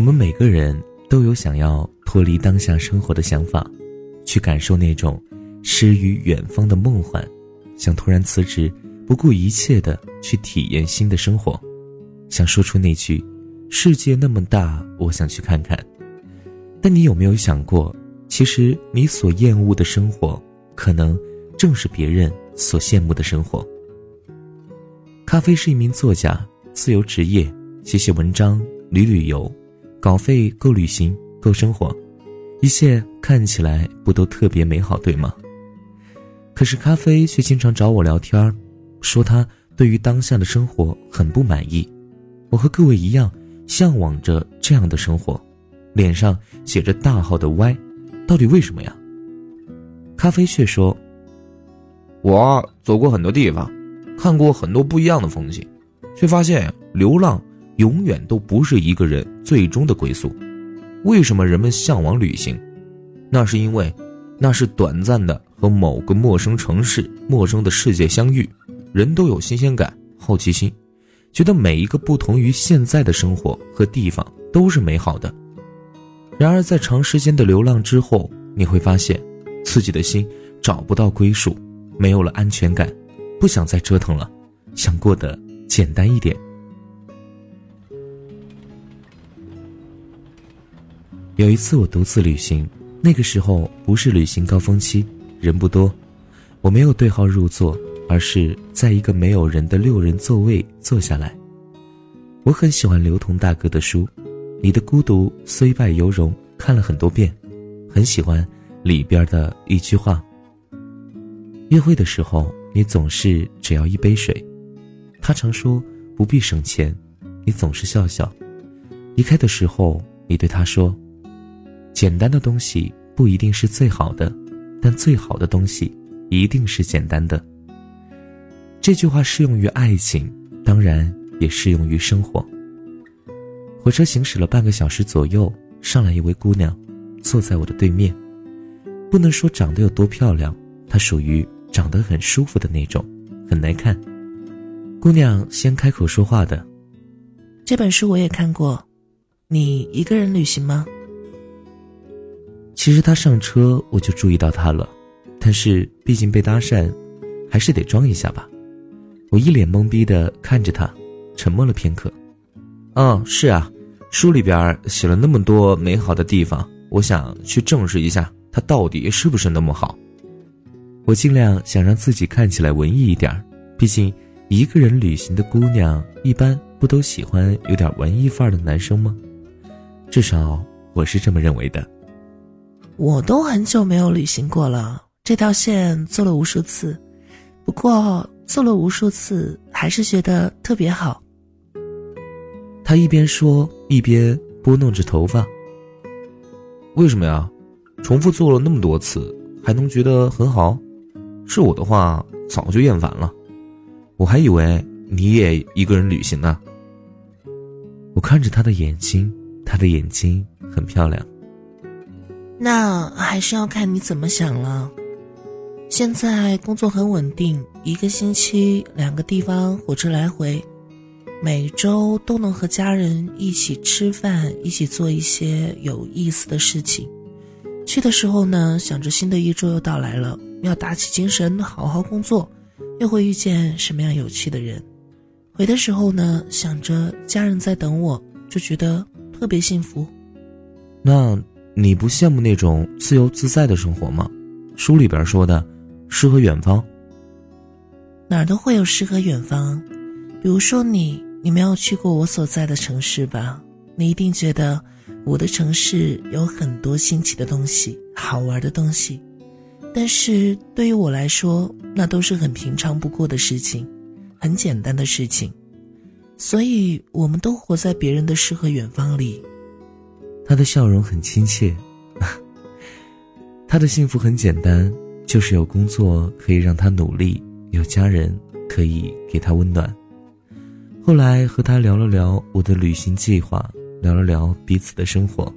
我们每个人都有想要脱离当下生活的想法，去感受那种诗与远方的梦幻，想突然辞职，不顾一切的去体验新的生活，想说出那句“世界那么大，我想去看看”。但你有没有想过，其实你所厌恶的生活，可能正是别人所羡慕的生活。咖啡是一名作家，自由职业，写写文章，旅旅游。稿费够旅行，够生活，一切看起来不都特别美好，对吗？可是咖啡却经常找我聊天说他对于当下的生活很不满意。我和各位一样，向往着这样的生活，脸上写着大号的 Y，到底为什么呀？咖啡却说：“我走过很多地方，看过很多不一样的风景，却发现流浪。”永远都不是一个人最终的归宿。为什么人们向往旅行？那是因为，那是短暂的和某个陌生城市、陌生的世界相遇。人都有新鲜感、好奇心，觉得每一个不同于现在的生活和地方都是美好的。然而，在长时间的流浪之后，你会发现，自己的心找不到归属，没有了安全感，不想再折腾了，想过得简单一点。有一次我独自旅行，那个时候不是旅行高峰期，人不多，我没有对号入座，而是在一个没有人的六人座位坐下来。我很喜欢刘同大哥的书，《你的孤独虽败犹荣》，看了很多遍，很喜欢里边的一句话：约会的时候你总是只要一杯水，他常说不必省钱，你总是笑笑，离开的时候你对他说。简单的东西不一定是最好的，但最好的东西一定是简单的。这句话适用于爱情，当然也适用于生活。火车行驶了半个小时左右，上来一位姑娘，坐在我的对面。不能说长得有多漂亮，她属于长得很舒服的那种，很耐看。姑娘先开口说话的：“这本书我也看过，你一个人旅行吗？”其实他上车我就注意到他了，但是毕竟被搭讪，还是得装一下吧。我一脸懵逼的看着他，沉默了片刻。嗯，是啊，书里边写了那么多美好的地方，我想去证实一下，它到底是不是那么好。我尽量想让自己看起来文艺一点，毕竟一个人旅行的姑娘一般不都喜欢有点文艺范儿的男生吗？至少我是这么认为的。我都很久没有旅行过了，这条线做了无数次，不过做了无数次还是觉得特别好。他一边说一边拨弄着头发。为什么呀？重复做了那么多次还能觉得很好？是我的话早就厌烦了。我还以为你也一个人旅行呢。我看着他的眼睛，他的眼睛很漂亮。那还是要看你怎么想了。现在工作很稳定，一个星期两个地方火车来回，每周都能和家人一起吃饭，一起做一些有意思的事情。去的时候呢，想着新的一周又到来了，要打起精神好好工作，又会遇见什么样有趣的人。回的时候呢，想着家人在等我，就觉得特别幸福。那。你不羡慕那种自由自在的生活吗？书里边说的，诗和远方。哪儿都会有诗和远方，比如说你，你没有去过我所在的城市吧？你一定觉得我的城市有很多新奇的东西，好玩的东西。但是对于我来说，那都是很平常不过的事情，很简单的事情。所以，我们都活在别人的诗和远方里。他的笑容很亲切，他的幸福很简单，就是有工作可以让他努力，有家人可以给他温暖。后来和他聊了聊我的旅行计划，聊了聊彼此的生活，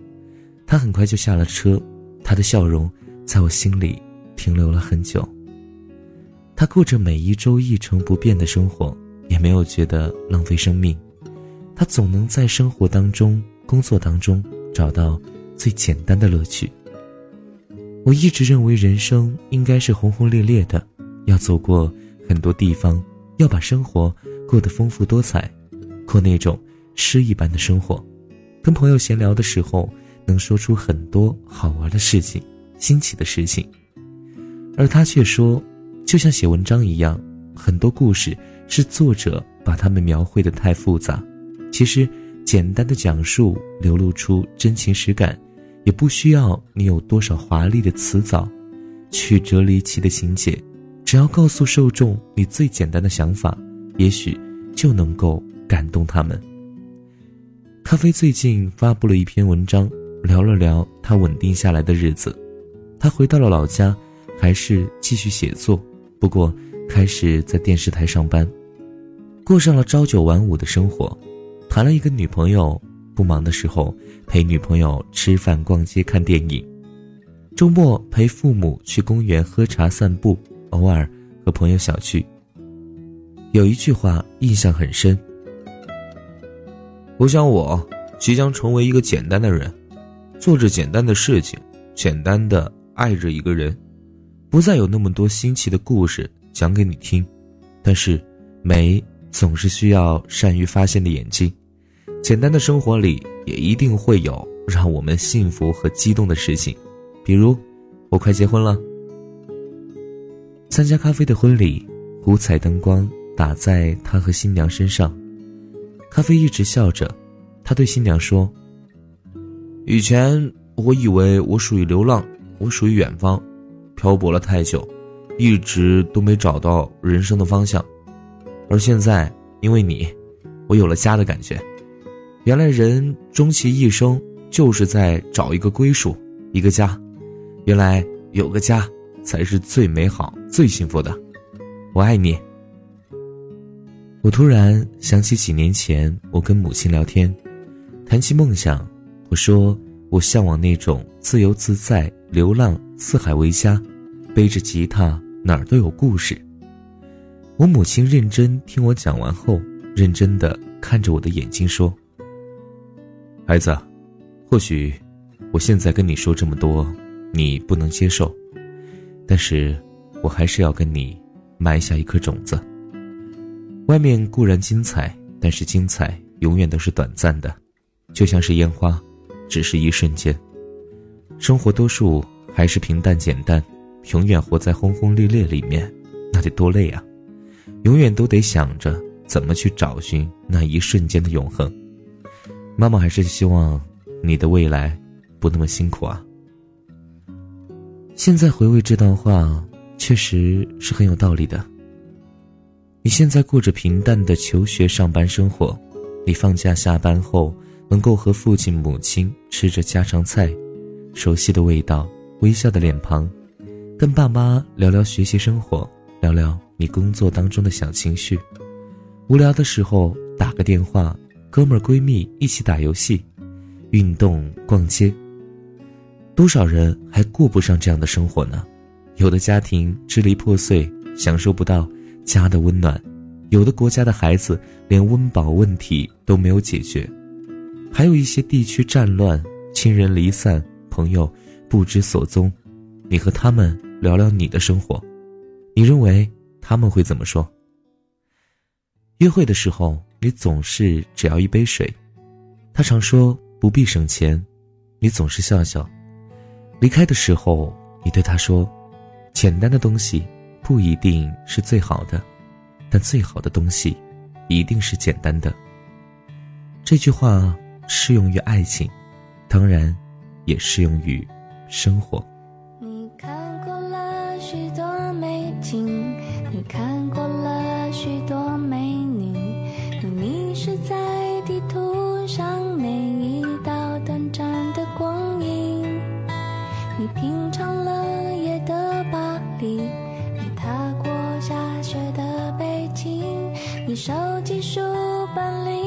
他很快就下了车，他的笑容在我心里停留了很久。他过着每一周一成不变的生活，也没有觉得浪费生命，他总能在生活当中。工作当中找到最简单的乐趣。我一直认为人生应该是轰轰烈烈的，要走过很多地方，要把生活过得丰富多彩，过那种诗一般的生活。跟朋友闲聊的时候，能说出很多好玩的事情、新奇的事情，而他却说，就像写文章一样，很多故事是作者把他们描绘的太复杂，其实简单的讲述，流露出真情实感。也不需要你有多少华丽的辞藻，曲折离奇的情节，只要告诉受众你最简单的想法，也许就能够感动他们。咖啡最近发布了一篇文章，聊了聊他稳定下来的日子。他回到了老家，还是继续写作，不过开始在电视台上班，过上了朝九晚五的生活，谈了一个女朋友。不忙的时候，陪女朋友吃饭、逛街、看电影；周末陪父母去公园喝茶、散步，偶尔和朋友小聚。有一句话印象很深：我想我即将成为一个简单的人，做着简单的事情，简单的爱着一个人，不再有那么多新奇的故事讲给你听。但是，美总是需要善于发现的眼睛。简单的生活里也一定会有让我们幸福和激动的事情，比如，我快结婚了。参加咖啡的婚礼，五彩灯光打在他和新娘身上，咖啡一直笑着。他对新娘说：“以前我以为我属于流浪，我属于远方，漂泊了太久，一直都没找到人生的方向，而现在因为你，我有了家的感觉。”原来人终其一生就是在找一个归属，一个家。原来有个家才是最美好、最幸福的。我爱你。我突然想起几年前，我跟母亲聊天，谈起梦想，我说我向往那种自由自在、流浪、四海为家，背着吉他哪儿都有故事。我母亲认真听我讲完后，认真的看着我的眼睛说。孩子，或许我现在跟你说这么多，你不能接受，但是我还是要跟你埋下一颗种子。外面固然精彩，但是精彩永远都是短暂的，就像是烟花，只是一瞬间。生活多数还是平淡简单，永远活在轰轰烈烈里面，那得多累啊！永远都得想着怎么去找寻那一瞬间的永恒。妈妈还是希望你的未来不那么辛苦啊。现在回味这段话，确实是很有道理的。你现在过着平淡的求学、上班生活，你放假下班后能够和父亲、母亲吃着家常菜，熟悉的味道，微笑的脸庞，跟爸妈聊聊学习生活，聊聊你工作当中的小情绪，无聊的时候打个电话。哥们儿闺蜜一起打游戏、运动、逛街，多少人还过不上这样的生活呢？有的家庭支离破碎，享受不到家的温暖；有的国家的孩子连温饱问题都没有解决；还有一些地区战乱，亲人离散，朋友不知所踪。你和他们聊聊你的生活，你认为他们会怎么说？约会的时候。你总是只要一杯水，他常说不必省钱，你总是笑笑。离开的时候，你对他说：“简单的东西不一定是最好的，但最好的东西一定是简单的。”这句话适用于爱情，当然也适用于生活。你收集书本里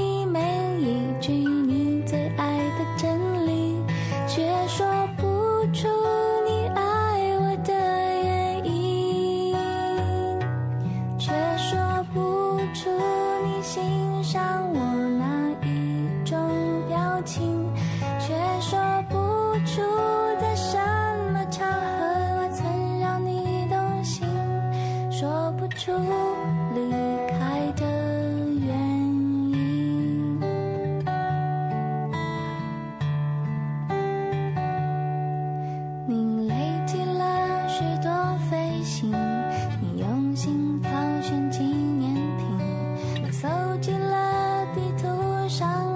上